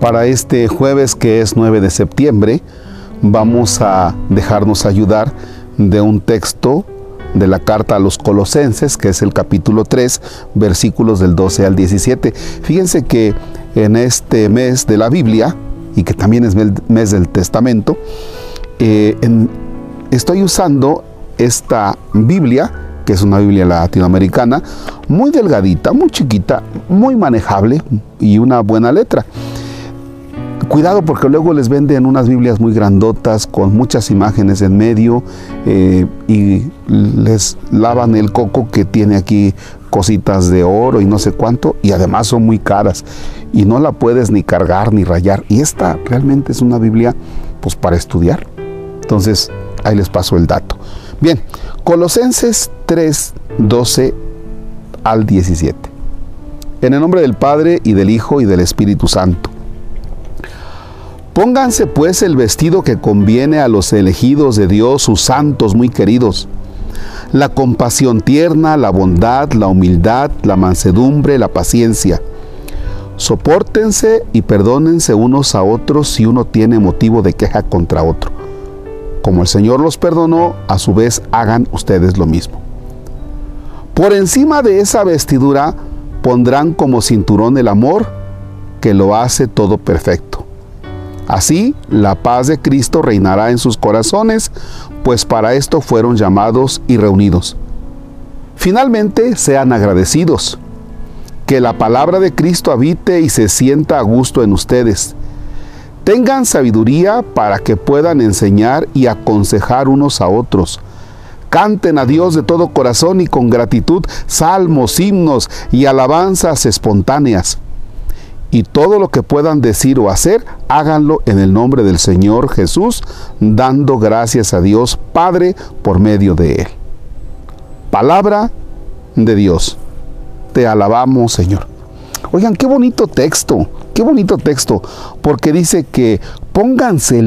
Para este jueves que es 9 de septiembre, vamos a dejarnos ayudar de un texto de la carta a los colosenses, que es el capítulo 3, versículos del 12 al 17. Fíjense que en este mes de la Biblia, y que también es mes del Testamento, eh, estoy usando esta Biblia, que es una Biblia latinoamericana, muy delgadita, muy chiquita, muy manejable y una buena letra. Cuidado porque luego les venden unas Biblias muy grandotas con muchas imágenes en medio eh, y les lavan el coco que tiene aquí cositas de oro y no sé cuánto y además son muy caras y no la puedes ni cargar ni rayar. Y esta realmente es una Biblia pues para estudiar. Entonces ahí les paso el dato. Bien, Colosenses 3, 12 al 17. En el nombre del Padre y del Hijo y del Espíritu Santo. Pónganse pues el vestido que conviene a los elegidos de Dios, sus santos muy queridos. La compasión tierna, la bondad, la humildad, la mansedumbre, la paciencia. Sopórtense y perdónense unos a otros si uno tiene motivo de queja contra otro. Como el Señor los perdonó, a su vez hagan ustedes lo mismo. Por encima de esa vestidura pondrán como cinturón el amor que lo hace todo perfecto. Así, la paz de Cristo reinará en sus corazones, pues para esto fueron llamados y reunidos. Finalmente, sean agradecidos. Que la palabra de Cristo habite y se sienta a gusto en ustedes. Tengan sabiduría para que puedan enseñar y aconsejar unos a otros. Canten a Dios de todo corazón y con gratitud salmos, himnos y alabanzas espontáneas y todo lo que puedan decir o hacer, háganlo en el nombre del Señor Jesús, dando gracias a Dios Padre por medio de Él. Palabra de Dios. Te alabamos, Señor. Oigan, qué bonito texto, qué bonito texto, porque dice que pónganse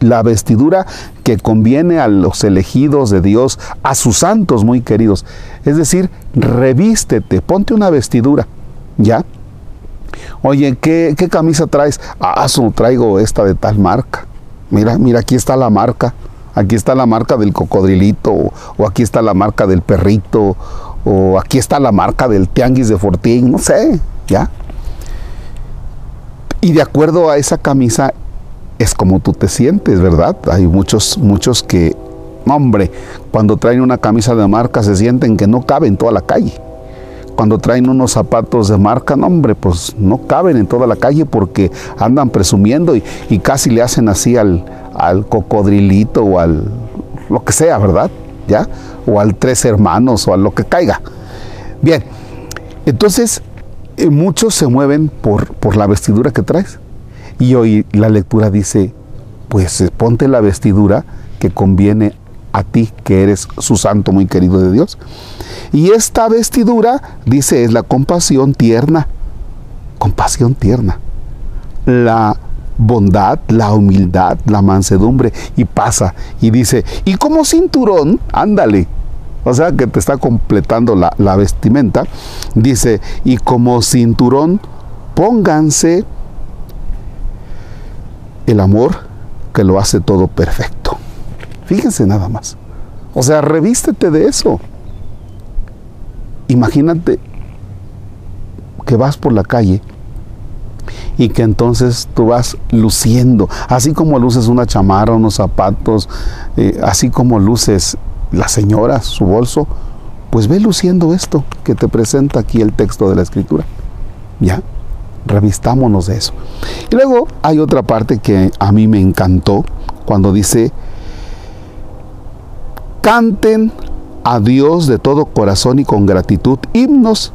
la vestidura que conviene a los elegidos de Dios, a sus santos muy queridos. Es decir, revístete, ponte una vestidura, ¿ya? Oye, ¿qué, camisa traes? Ah, su, traigo esta de tal marca. Mira, mira, aquí está la marca. Aquí está la marca del cocodrilito, o, aquí está la marca del perrito, o aquí está la marca del tianguis de Fortín, no sé, ¿ya? Y de acuerdo a esa camisa es como tú te sientes, ¿verdad? Hay muchos, muchos que, hombre, cuando traen una camisa de marca se sienten que no caben toda la calle cuando traen unos zapatos de marca, no hombre, pues no caben en toda la calle porque andan presumiendo y, casi le hacen así al, al, cocodrilito o al lo que sea, ¿verdad? ¿Ya? O al tres hermanos o a lo que caiga. Bien, entonces eh, muchos se mueven por, por la vestidura que traes. Y hoy la lectura dice, pues eh, ponte la vestidura que conviene a ti que eres su santo muy querido de Dios. Y esta vestidura, dice, es la compasión tierna. Compasión tierna. La bondad, la humildad, la mansedumbre. Y pasa y dice, y como cinturón, ándale. O sea que te está completando la, la vestimenta. Dice, y como cinturón, pónganse el amor que lo hace todo perfecto. Fíjense nada más. O sea, revístete de eso. Imagínate que vas por la calle y que entonces tú vas luciendo, así como luces una chamarra, unos zapatos, eh, así como luces la señora, su bolso, pues ve luciendo esto que te presenta aquí el texto de la escritura. ¿Ya? Revistámonos de eso. Y luego hay otra parte que a mí me encantó cuando dice, canten a Dios de todo corazón y con gratitud himnos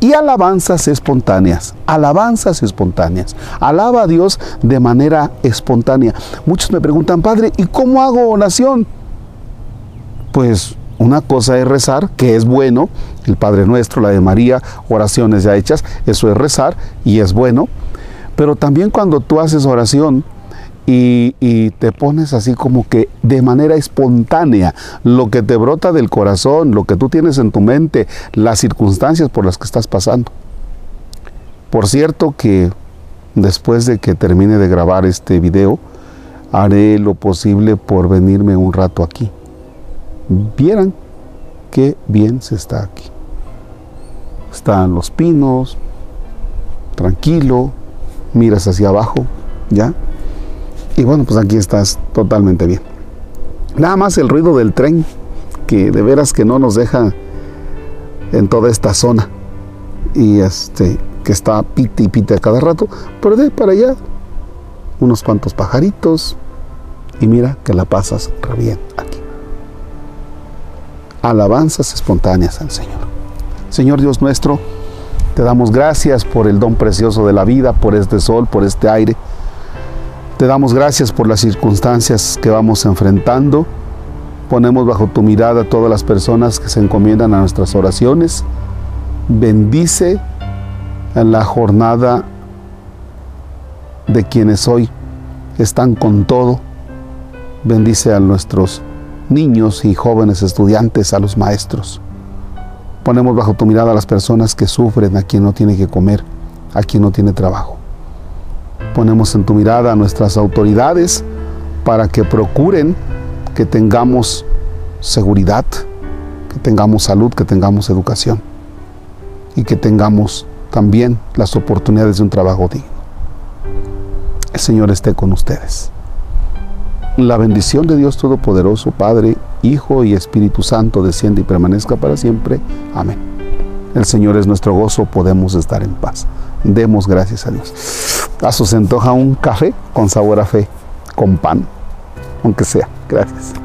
y alabanzas espontáneas, alabanzas espontáneas. Alaba a Dios de manera espontánea. Muchos me preguntan, Padre, ¿y cómo hago oración? Pues una cosa es rezar, que es bueno, el Padre Nuestro, la de María, oraciones ya hechas, eso es rezar y es bueno. Pero también cuando tú haces oración, y, te pones así como que de manera espontánea, lo que te brota del corazón, lo que tú tienes en tu mente, las circunstancias por las que estás pasando. Por cierto que después de que termine de grabar este video, haré lo posible por venirme un rato aquí. Vieran qué bien se está aquí. Están los pinos, tranquilo, miras hacia abajo, ¿ya? Y bueno, pues aquí estás totalmente bien. Nada más el ruido del tren, que de veras que no nos deja en toda esta zona. Y este, que está pite y pite a cada rato, pero de para allá unos cuantos pajaritos y mira que la pasas re bien aquí. Alabanzas espontáneas al Señor. Señor Dios nuestro, te damos gracias por el don precioso de la vida, por este sol, por este aire. Te damos gracias por las circunstancias que vamos enfrentando. Ponemos bajo tu mirada a todas las personas que se encomiendan a nuestras oraciones. Bendice en la jornada de quienes hoy están con todo. Bendice a nuestros niños y jóvenes estudiantes, a los maestros. Ponemos bajo tu mirada a las personas que sufren, a quien no tiene que comer, a quien no tiene trabajo. Ponemos en tu mirada a nuestras autoridades para que procuren que tengamos seguridad, que tengamos salud, que tengamos educación y que tengamos también las oportunidades de un trabajo digno. El Señor esté con ustedes. La bendición de Dios Todopoderoso, Padre, Hijo y Espíritu Santo, desciende y permanezca para siempre. Amén. El Señor es nuestro gozo, podemos estar en paz. Demos gracias a Dios. A su se antoja un café con sabor a fe, con pan, aunque sea. Gracias.